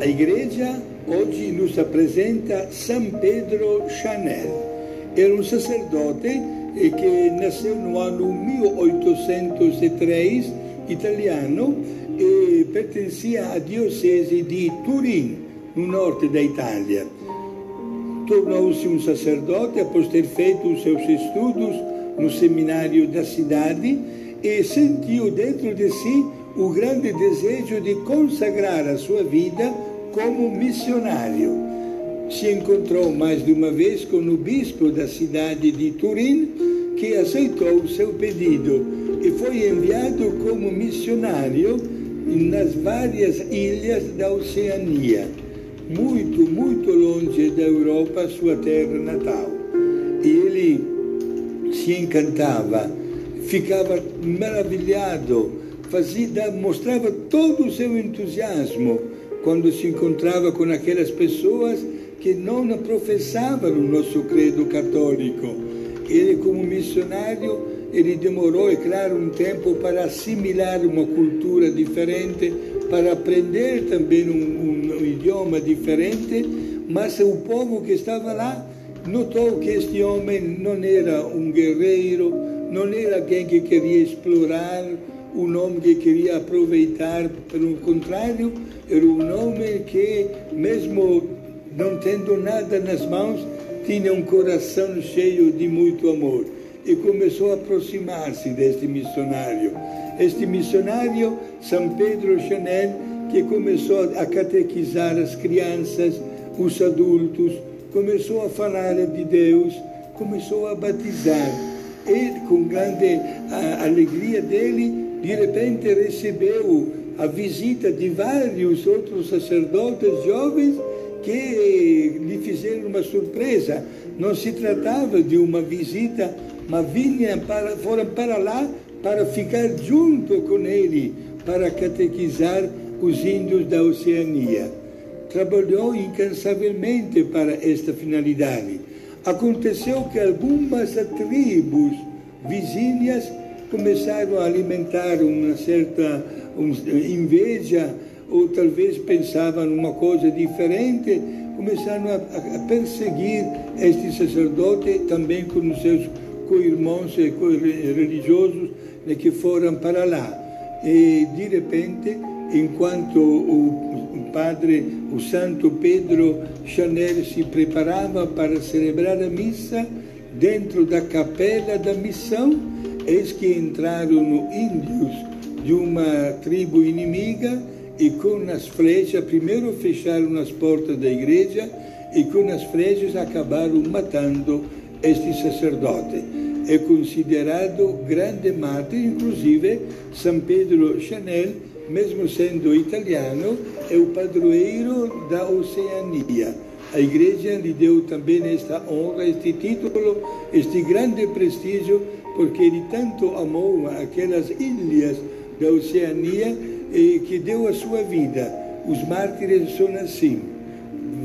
A igreja hoje nos apresenta San Pedro Chanel. Era um sacerdote que nasceu no ano 1803, italiano, e pertencia à diocese di Turim, no norte da Itália. Tornou-se um sacerdote após ter feito seus estudos no seminário da cidade e sentiu dentro de si o grande desejo de consagrar a sua vida como missionário. Se encontrou mais de uma vez com o bispo da cidade de Turim, que aceitou o seu pedido e foi enviado como missionário nas várias ilhas da Oceania, muito, muito longe da Europa, sua terra natal. Ele se encantava, ficava maravilhado, fazia, mostrava todo o seu entusiasmo quando se encontrava com aquelas pessoas que não professavam o nosso credo católico. Ele, como missionário, ele demorou, é claro, um tempo para assimilar uma cultura diferente, para aprender também um, um, um idioma diferente, mas o povo que estava lá notou que este homem não era um guerreiro, não era alguém que queria explorar, um homem que queria aproveitar, pelo contrário, era um homem que, mesmo não tendo nada nas mãos, tinha um coração cheio de muito amor e começou a aproximar-se deste missionário. Este missionário, São Pedro Chanel, que começou a catequizar as crianças, os adultos, começou a falar de Deus, começou a batizar. E, com grande alegria dele, de repente recebeu a visita de vários outros sacerdotes jovens que lhe fizeram uma surpresa. Não se tratava de uma visita, mas vinham para, foram para lá para ficar junto com ele, para catequizar os índios da Oceania. Trabalhou incansavelmente para esta finalidade. Aconteceu que algumas tribos vizinhas começaram a alimentar uma certa inveja ou talvez pensavam numa coisa diferente, começaram a, perseguir este sacerdote também com os seus co-irmãos e co-religiosos né, que foram para lá. E de repente, enquanto o padre, o santo Pedro Chanel se preparava para celebrar a missa, dentro da capela da missão, eis que entraram índios de uma tribo inimiga e com as flechas, primeiro fecharam as portas da igreja e com as flechas acabaram matando este sacerdote. É considerado grande mártir, inclusive São Pedro Chanel, mesmo sendo italiano, é o padroeiro da Oceania. A igreja lhe deu também esta honra, este título, este grande prestígio, porque ele tanto amou aquelas ilhas da Oceania e que deu a sua vida. Os mártires são assim,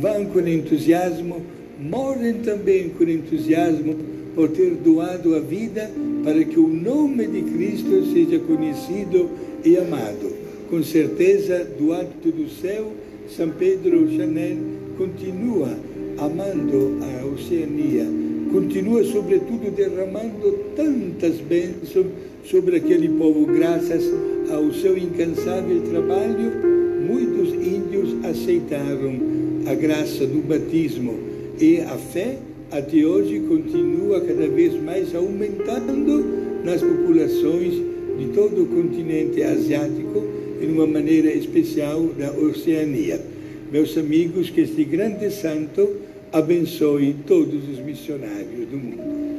vão com entusiasmo, morrem também com entusiasmo por ter doado a vida para que o nome de Cristo seja conhecido e amado. Com certeza, do alto do céu, São Pedro Chanel continua amando a Oceania, continua, sobretudo, derramando tantas bênçãos sobre aquele povo, graças ao seu incansável trabalho, muitos índios aceitaram a graça do batismo e a fé até hoje continua cada vez mais aumentando nas populações de todo o continente asiático e de uma maneira especial da Oceania. Meus amigos, que este grande santo abençoe todos os missionários do mundo.